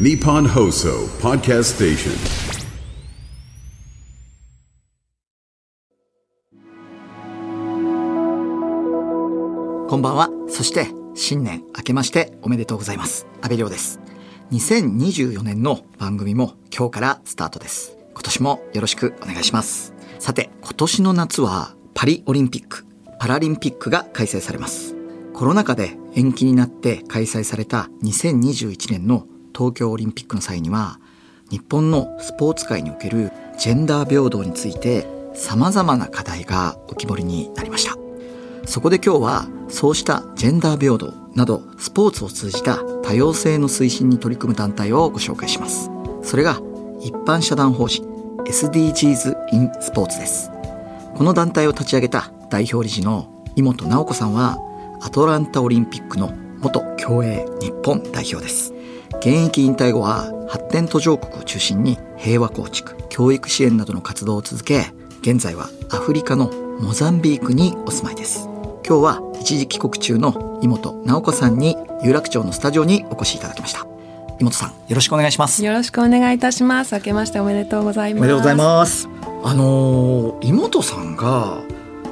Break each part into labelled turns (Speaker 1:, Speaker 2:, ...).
Speaker 1: Nippon Hoso Podcast Station.
Speaker 2: こんばんは。そして、新年明けましておめでとうございます。安倍亮です。2024年の番組も今日からスタートです。今年もよろしくお願いします。さて、今年の夏はパリオリンピック、パラリンピックが開催されます。コロナ禍で延期になって開催された2021年の東京オリンピックの際には、日本のスポーツ界におけるジェンダー平等について様々な課題が浮き彫りになりました。そこで今日はそうしたジェンダー平等などスポーツを通じた多様性の推進に取り組む団体をご紹介します。それが一般社団法人 SDGs in スポーツです。この団体を立ち上げた代表理事の井本直子さんはアトランタオリンピックの元競泳日本代表です。現役引退後は発展途上国を中心に平和構築、教育支援などの活動を続け、現在はアフリカのモザンビークにお住まいです。今日は一時帰国中の井本直子さんに有楽町のスタジオにお越しいただきました。井本さん、よろしくお願いします。
Speaker 3: よろしくお願いいたします。明けましておめでとうございます。
Speaker 2: おめでとうございます。あのー、井本さんが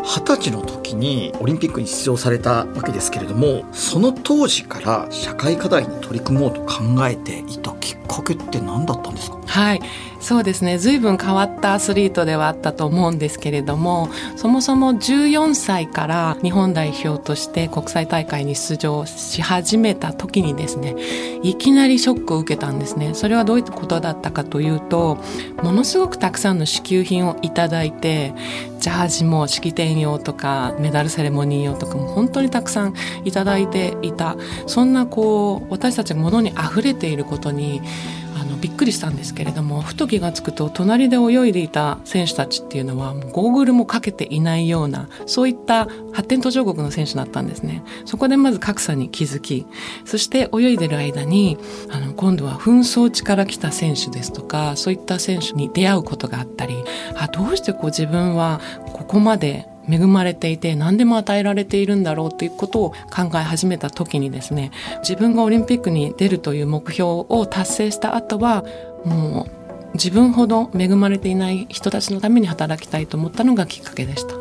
Speaker 2: 20歳の時にオリンピックに出場されたわけですけれども、その当時から社会課題に取り組もうと考えていたきっかけって何だったんですか？
Speaker 3: はい。そうですね。随分変わったアスリートではあったと思うんですけれども、そもそも14歳から日本代表として国際大会に出場し始めた時にですね、いきなりショックを受けたんですね。それはどういうことだったかというと、ものすごくたくさんの支給品をいただいて、ジャージも式典用とかメダルセレモニー用とかも本当にたくさんいただいていた。そんなこう、私たちが物に溢れていることに、びっくりしたんですけれどもふと気が付くと隣で泳いでいた選手たちっていうのはもうゴーグルもかけていないようなそういった発展途上国の選手だったんですね。そこでまず格差に気づきそして泳いでる間にあの今度は紛争地から来た選手ですとかそういった選手に出会うことがあったりあどうしてこう自分はここまで恵まれていて何でも与えられているんだろうということを考え始めた時にですね自分がオリンピックに出るという目標を達成した後はもう自分ほど恵まれていない人たちのために働きたいと思ったのがきっかけでした。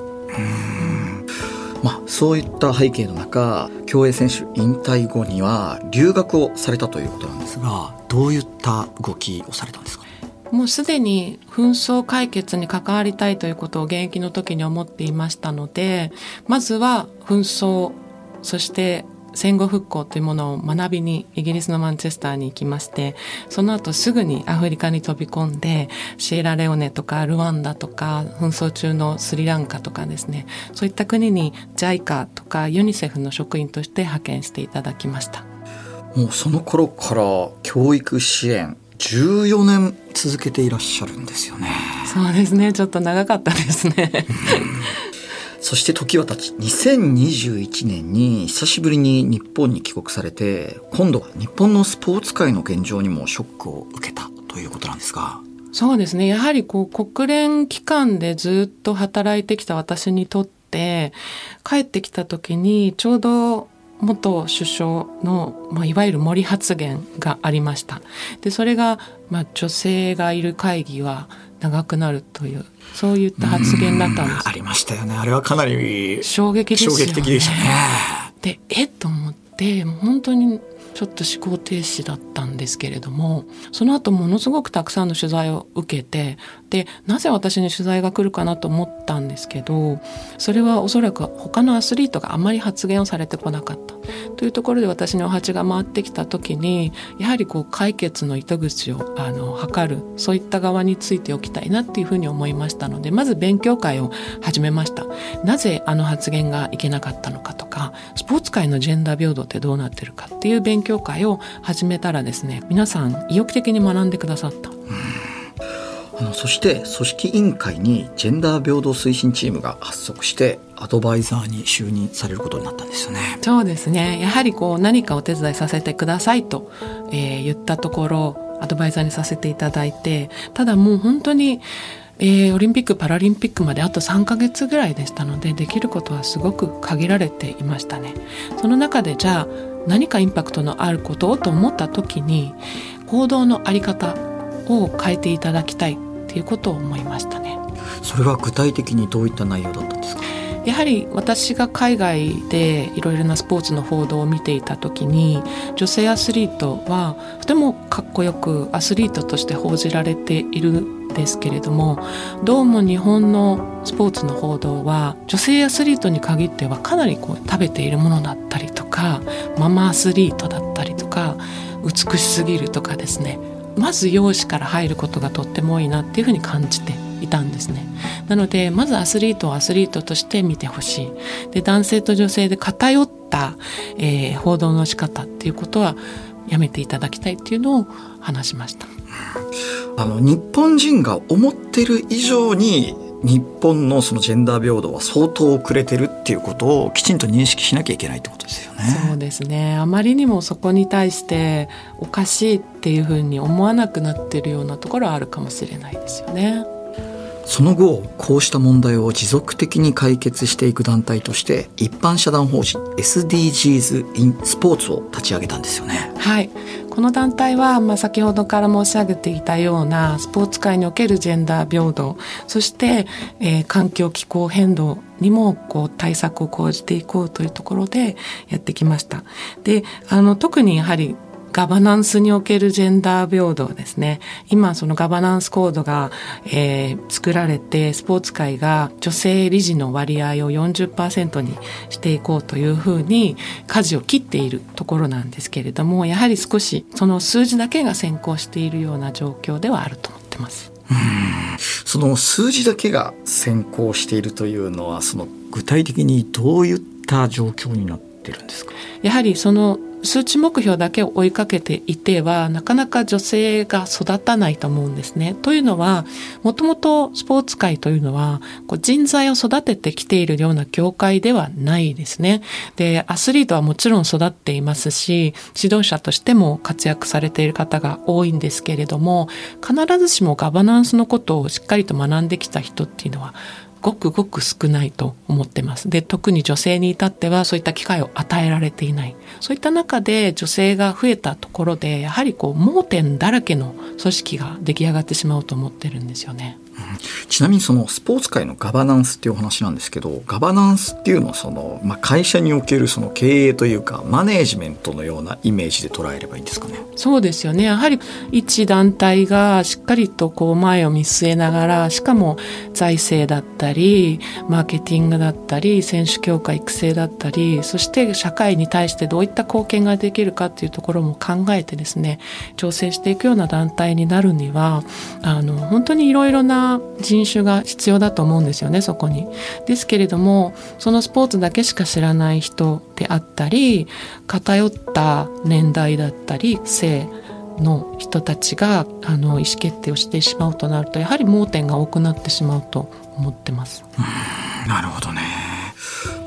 Speaker 2: まあ、そういった背景の中競泳選手引退後には留学をされたということなんですがどういった動きをされたんですか？
Speaker 3: もうすでに紛争解決に関わりたいということを現役の時に思っていましたので、まずは紛争、そして戦後復興というものを学びにイギリスのマンチェスターに行きまして、その後すぐにアフリカに飛び込んで、シエラレオネとかルワンダとか、紛争中のスリランカとかですね、そういった国に JICA とかユニセフの職員として派遣していただきました。
Speaker 2: もうその頃から教育支援14年続けていらっしゃるんですよね。
Speaker 3: そうですね。ちょっと長かったですね。
Speaker 2: そして時は経ち、2021年に久しぶりに日本に帰国されて、今度は日本のスポーツ界の現状にもショックを受けたということなんですが。
Speaker 3: そうですね。やはりこう国連機関でずっと働いてきた私にとって、帰ってきた時にちょうど元首相の、まあ、いわゆる森発言がありました。で、それが、まあ、女性がいる会議は長くなるという、そういった発言だったんです。
Speaker 2: ありましたよね。あれはかなり
Speaker 3: 衝撃ですよね。
Speaker 2: 衝撃的でしたね。
Speaker 3: で、えっと思って、本当にちょっと思考停止だったんですけれども、その後ものすごくたくさんの取材を受けて、で、なぜ私に取材が来るかなと思ったんですけど、それはおそらく他のアスリートがあまり発言をされてこなかった。というところで私にお鉢が回ってきた時に、やはりこう解決の糸口をあの図る、そういった側についておきたいなっていうふうに思いましたので、まず勉強会を始めました。なぜあの発言がいけなかったのかとか、スポーツ界のジェンダー平等ってどうなってるかっていう勉強会を始めたらですね、皆さん意欲的に学んでくださった。
Speaker 2: あのそして組織委員会にジェンダー平等推進チームが発足してアドバイザーに就任されることになったんですよね。
Speaker 3: そうですね。やはりこう何かお手伝いさせてくださいと、えー言ったところ、アドバイザーにさせていただいて、ただもう本当に、えーオリンピック・パラリンピックまであと3ヶ月ぐらいでしたので、できることはすごく限られていましたね。その中でじゃあ何かインパクトのあることをと思った時に、報道のあり方を変えていただきたいっていうことを思いましたね。
Speaker 2: それは具体的にどういった内容だったんですか？
Speaker 3: やはり私が海外でいろいろなスポーツの報道を見ていた時に女性アスリートはとてもかっこよくアスリートとして報じられているんですけれどもどうも日本のスポーツの報道は女性アスリートに限ってはかなりこう食べているものだったりとかママアスリートだったりとか美しすぎるとかですね。まず容姿から入ることがとっても多いなっていうふうに感じていたんですね。なのでまずアスリートをアスリートとして見てほしい。で男性と女性で偏った、えー、報道の仕方っていうことはやめていただきたいっていうのを話しました。
Speaker 2: あの日本人が思ってる以上に日本のそのジェンダー平等は相当遅れてるっていうことをきちんと認識しなきゃいけないってことですよね。
Speaker 3: そうですね。あまりにもそこに対しておかしいっていうふうに思わなくなってるようなところはあるかもしれないですよね。
Speaker 2: その後こうした問題を持続的に解決していく団体として一般社団法人 SDGs in スポーツを立ち上げたんですよね。
Speaker 3: はいこの団体は、まあ、先ほどから申し上げていたようなスポーツ界におけるジェンダー平等そして、えー、環境気候変動にもこう対策を講じていこうというところでやってきました。であの特にやはりガバナンスにおけるジェンダー平等ですね。今そのガバナンスコードが、えー、作られてスポーツ界が女性理事の割合を40%にしていこうというふうに舵を切っているところなんですけれども、やはり少しその数字だけが先行しているような状況ではあると思ってます。
Speaker 2: その数字だけが先行しているというのはその具体的にどういった状況になってるんですか？
Speaker 3: やはりその数値目標だけを追いかけていてはなかなか女性が育たないと思うんですね。というのはもともとスポーツ界というのはこう人材を育ててきているような業界ではないですね。でアスリートはもちろん育っていますし指導者としても活躍されている方が多いんですけれども必ずしもガバナンスのことをしっかりと学んできた人っていうのはごくごく少ないと思ってます。で、特に女性に至ってはそういった機会を与えられていない。そういった中で女性が増えたところで、やはりこう盲点だらけの組織が出来上がってしまうと思ってるんですよね。
Speaker 2: ちなみにそのスポーツ界のガバナンスっていうお話なんですけどガバナンスっていうのはその、まあ、会社におけるその経営というかマネージメントのようなイメージで捉えればいいんですかね？
Speaker 3: そうですよね。やはり一団体がしっかりとこう前を見据えながらしかも財政だったりマーケティングだったり選手強化育成だったりそして社会に対してどういった貢献ができるかっていうところも考えてですね調整していくような団体になるにはあの本当にいろいろな人種が必要だと思うんですよねそこに。ですけれどもそのスポーツだけしか知らない人であったり偏った年代だったり性の人たちがあの意思決定をしてしまうとなるとやはり盲点が多くなってしまうと思ってます。
Speaker 2: なるほどね。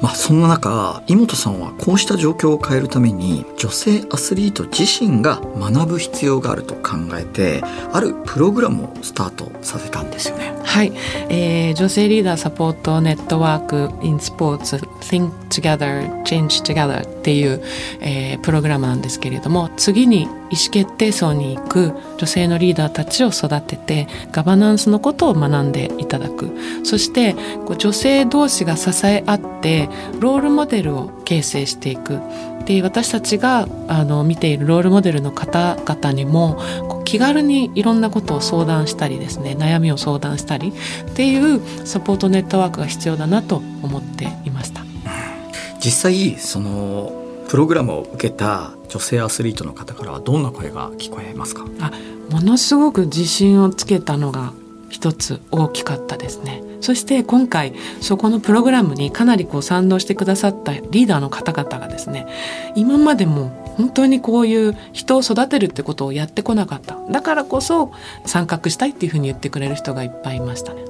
Speaker 2: まあ、そんな中井本さんはこうした状況を変えるために女性アスリート自身が学ぶ必要があると考えてあるプログラムをスタートさせたんですよね。
Speaker 3: はい、えー、女性リーダーサポートネットワーク in Sports Think Together Change Together っていう、えー、プログラムなんですけれども次に意思決定層に行く女性のリーダーたちを育ててガバナンスのことを学んでいただく。そして女性同士が支え合ってロールモデルを形成していく。で私たちがあの見ているロールモデルの方々にも気軽にいろんなことを相談したりですね悩みを相談したりっていうサポートネットワークが必要だなと思っていました。
Speaker 2: 実際そのプログラムを受けた女性アスリートの方からはどんな声が聞こえますか？
Speaker 3: あものすごく自信をつけたのが一つ大きかったですね。そして今回そこのプログラムにかなりこう賛同してくださったリーダーの方々がですね今までも本当にこういう人を育てるってことをやってこなかっただからこそ参画したいっていうふうに言ってくれる人がいっぱいいましたね。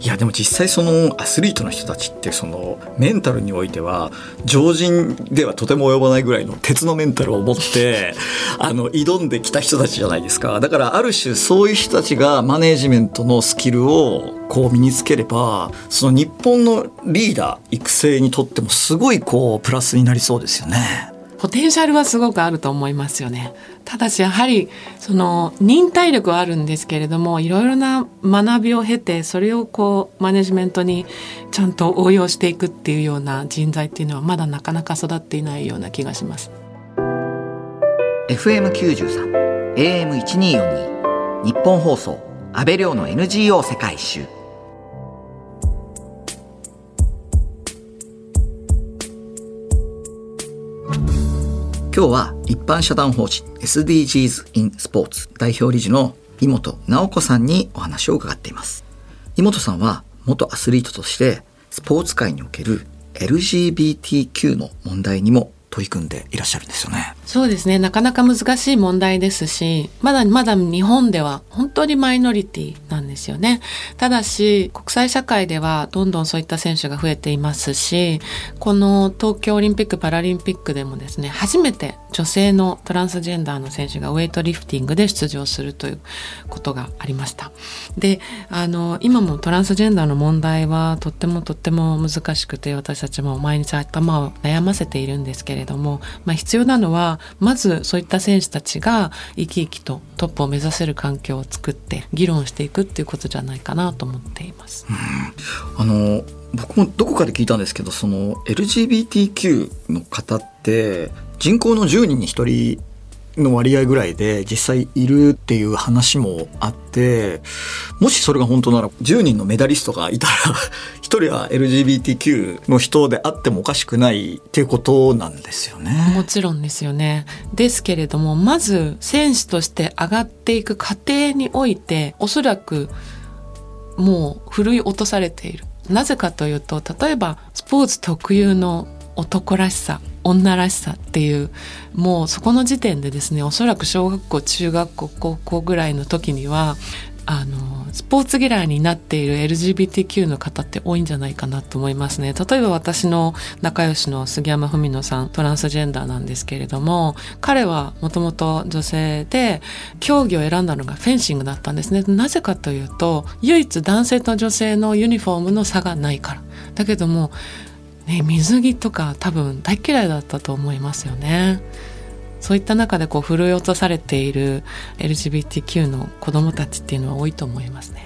Speaker 2: いやでも実際そのアスリートの人たちってそのメンタルにおいては常人ではとても及ばないぐらいの鉄のメンタルを持って あの挑んできた人たちじゃないですかだからある種そういう人たちがマネージメントのスキルをこう身につければその日本のリーダー育成にとってもすごいこうプラスになりそうですよね。
Speaker 3: ポテンシャルはすごくあると思いますよね。ただしやはりその忍耐力はあるんですけれどもいろいろな学びを経てそれをこうマネジメントにちゃんと応用していくっていうような人材っていうのはまだなかなか育っていないような気がします。
Speaker 2: FM93 AM1242 日本放送安倍亮の NGO 世界一周今日は一般社団法人 SDGs in Sports 代表理事の井本直子さんにお話を伺っています。井本さんは元アスリートとしてスポーツ界における LGBTQ の問題にも取り組んでいらっしゃるんですよね。
Speaker 3: そうですね。なかなか難しい問題ですし、まだまだ日本では本当にマイノリティなんですよね。ただし、国際社会ではどんどんそういった選手が増えていますし、この東京オリンピック・パラリンピックでもですね、初めて女性のトランスジェンダーの選手がウェイトリフティングで出場するということがありました。で、あの、今もトランスジェンダーの問題はとってもとっても難しくて、私たちも毎日頭を悩ませているんですけれども、まあ必要なのは、まずそういった選手たちが生き生きとトップを目指せる環境を作って議論していくっていうことじゃないかなと思っています。
Speaker 2: あの僕もどこかで聞いたんですけどその LGBTQ の方って人口の10人に1人の割合ぐらいで実際いるっていう話もあってもしそれが本当なら10人のメダリストがいたら 1人は LGBTQ の人であってもおかしくないっていうことなんですよね。
Speaker 3: もちろんですよね。ですけれどもまず選手として上がっていく過程においておそらくもう奮い落とされている。なぜかというと例えばスポーツ特有の男らしさ女らしさっていうもうそこの時点でですねおそらく小学校中学校高校ぐらいの時にはあのスポーツ嫌いになっている LGBTQ の方って多いんじゃないかなと思いますね。例えば私の仲良しの杉山文乃さんトランスジェンダーなんですけれども彼はもともと女性で競技を選んだのがフェンシングだったんですね。なぜかというと唯一男性と女性のユニフォームの差がないから。だけどもね、水着とか多分大嫌いだったと思いますよね。そういった中でこう振い落とされている LGBTQ の子供たちっていうのは多いと思いますね。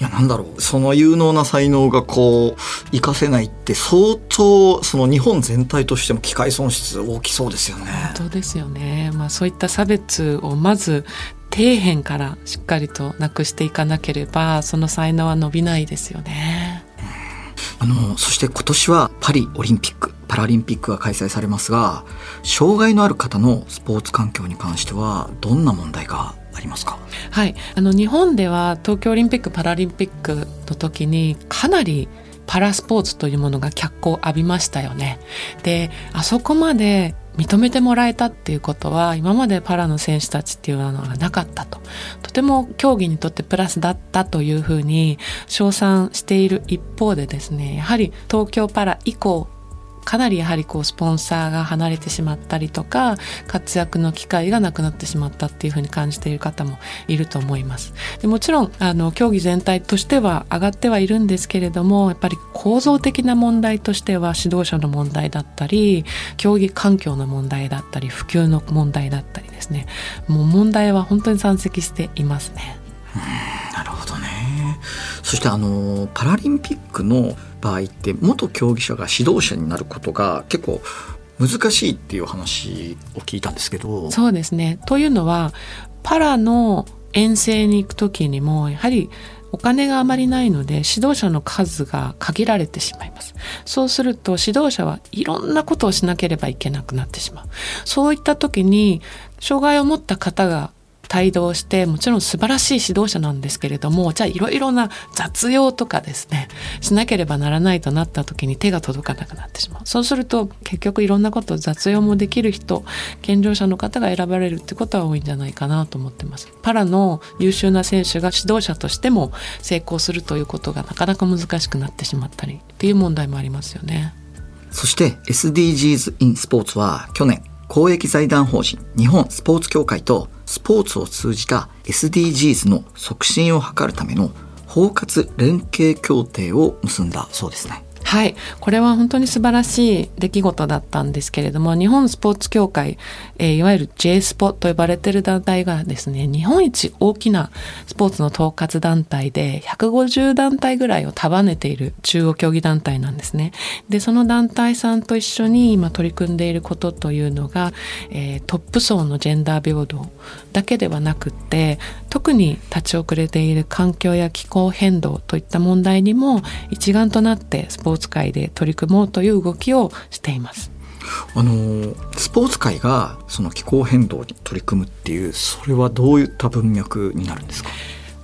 Speaker 2: いやなんだろうその有能な才能がこう活かせないって相当その日本全体としても機会損失大きそうですよね。
Speaker 3: 本当ですよね。まあそういった差別をまず底辺からしっかりとなくしていかなければその才能は伸びないですよね。
Speaker 2: あの、そして今年はパリオリンピック、パラリンピックが開催されますが、障害のある方のスポーツ環境に関してはどんな問題がありますか？
Speaker 3: はいあの日本では東京オリンピック・パラリンピックの時にかなりパラスポーツというものが脚光を浴びましたよね。であそこまで認めてもらえたっていうことは今までパラの選手たちっていうのはなかったと。とても競技にとってプラスだったというふうに称賛している一方でですねやはり東京パラ以降かなりやはりこうスポンサーが離れてしまったりとか活躍の機会がなくなってしまったっていうふうに感じている方もいると思います。でもちろんあの競技全体としては上がってはいるんですけれどもやっぱり構造的な問題としては指導者の問題だったり競技環境の問題だったり普及の問題だったりですね。もう問題は本当に山積していますね。
Speaker 2: なるほどね。そしてあのパラリンピックの場合って元競技者が指導者になることが結構難しいっていう話を聞いたんですけど。
Speaker 3: そうですねというのはパラの遠征に行く時にもやはりお金があまりないので指導者の数が限られてしまいます。そうすると指導者はいろんなことをしなければいけなくなってしまう。そういった時に障害を持った方が帯同してもちろん素晴らしい指導者なんですけれどもじゃあいろいろな雑用とかですねしなければならないとなった時に手が届かなくなってしまう。そうすると結局いろんなこと雑用もできる人健常者の方が選ばれるってことは多いんじゃないかなと思ってます。パラの優秀な選手が指導者としても成功するということがなかなか難しくなってしまったりっていう問題もありますよね。
Speaker 2: そして SDGs in スポーツは去年公益財団法人日本スポーツ協会とスポーツを通じた SDGs の促進を図るための包括連携協定を結んだそうですね。
Speaker 3: はい。これは本当に素晴らしい出来事だったんですけれども日本スポーツ協会、えー、いわゆる J スポと呼ばれてる団体がですね日本一大きなスポーツの統括団体で150団体ぐらいを束ねている中央競技団体なんですね。でその団体さんと一緒に今取り組んでいることというのが、えー、トップ層のジェンダー平等だけではなくって特に立ち遅れている環境や気候変動といった問題にも一丸となってスポーツ界で取り組もうという動きをしています。
Speaker 2: あのスポーツ界がその気候変動に取り組むっていうそれはどういった文脈になるんですか、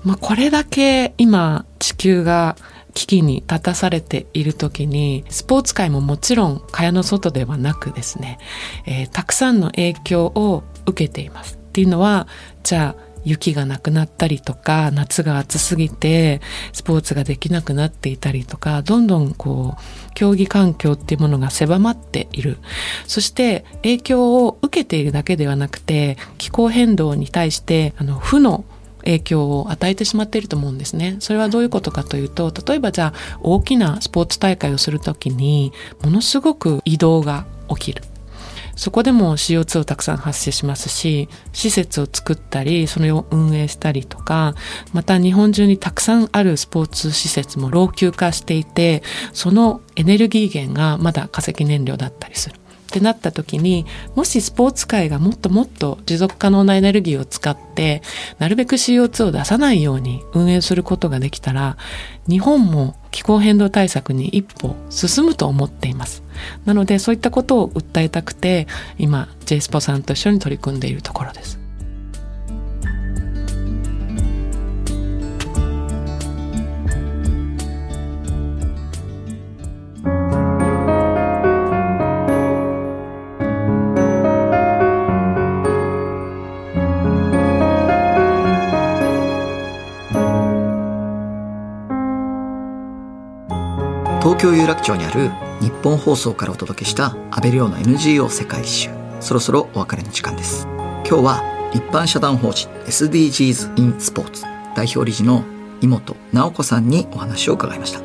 Speaker 3: まあ、これだけ今地球が危機に立たされている時にスポーツ界ももちろん蚊帳の外ではなくですね、えー、たくさんの影響を受けています。っていうのはじゃあ雪がなくなったりとか夏が暑すぎてスポーツができなくなっていたりとかどんどんこう競技環境っていうものが狭まっているそして影響を受けているだけではなくて気候変動に対してあの負の影響を与えてしまっていると思うんですね。それはどういうことかというと、例えばじゃあ大きなスポーツ大会をするときに、ものすごく移動が起きる。そこでも CO2 をたくさん発生しますし、施設を作ったり、それを運営したりとか、また日本中にたくさんあるスポーツ施設も老朽化していて、そのエネルギー源がまだ化石燃料だったりする。ってなった時にもしスポーツ界がもっともっと持続可能なエネルギーを使ってなるべく CO2 を出さないように運営することができたら日本も気候変動対策に一歩進むと思っています。なのでそういったことを訴えたくて今 J スポさんと一緒に取り組んでいるところです。
Speaker 2: 東京有楽町にある日本放送からお届けした安倍亮の NGO 世界一周。そろそろお別れの時間です。今日は一般社団法人 SDGs in スポーツ代表理事の井本直子さんにお話を伺いました。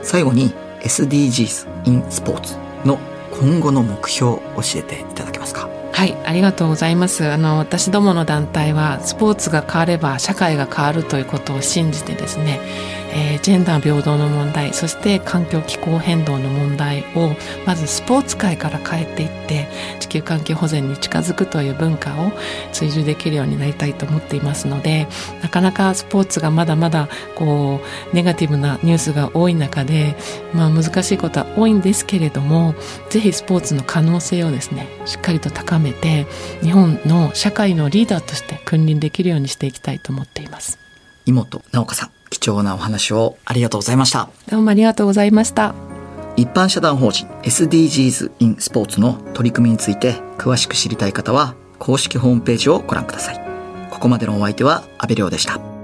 Speaker 2: 最後に SDGs in スポーツの今後の目標を教えていただけますか？
Speaker 3: はい、ありがとうございます。あの、私どもの団体は、スポーツが変われば社会が変わるということを信じてですね、えー、ジェンダー平等の問題そして環境気候変動の問題をまずスポーツ界から変えていって地球環境保全に近づくという文化を追従できるようになりたいと思っていますのでなかなかスポーツがまだまだこうネガティブなニュースが多い中で、まあ、難しいことは多いんですけれどもぜひスポーツの可能性をですねしっかりと高めて日本の社会のリーダーとして君臨できるようにしていきたいと思っています。
Speaker 2: 井本直子さん貴重なお話をありがとうございました。
Speaker 3: どうもありがとうございました。
Speaker 2: 一般社団法人 SDGs in スポーツの取り組みについて詳しく知りたい方は公式ホームページをご覧ください。ここまでのお相手は阿部亮でした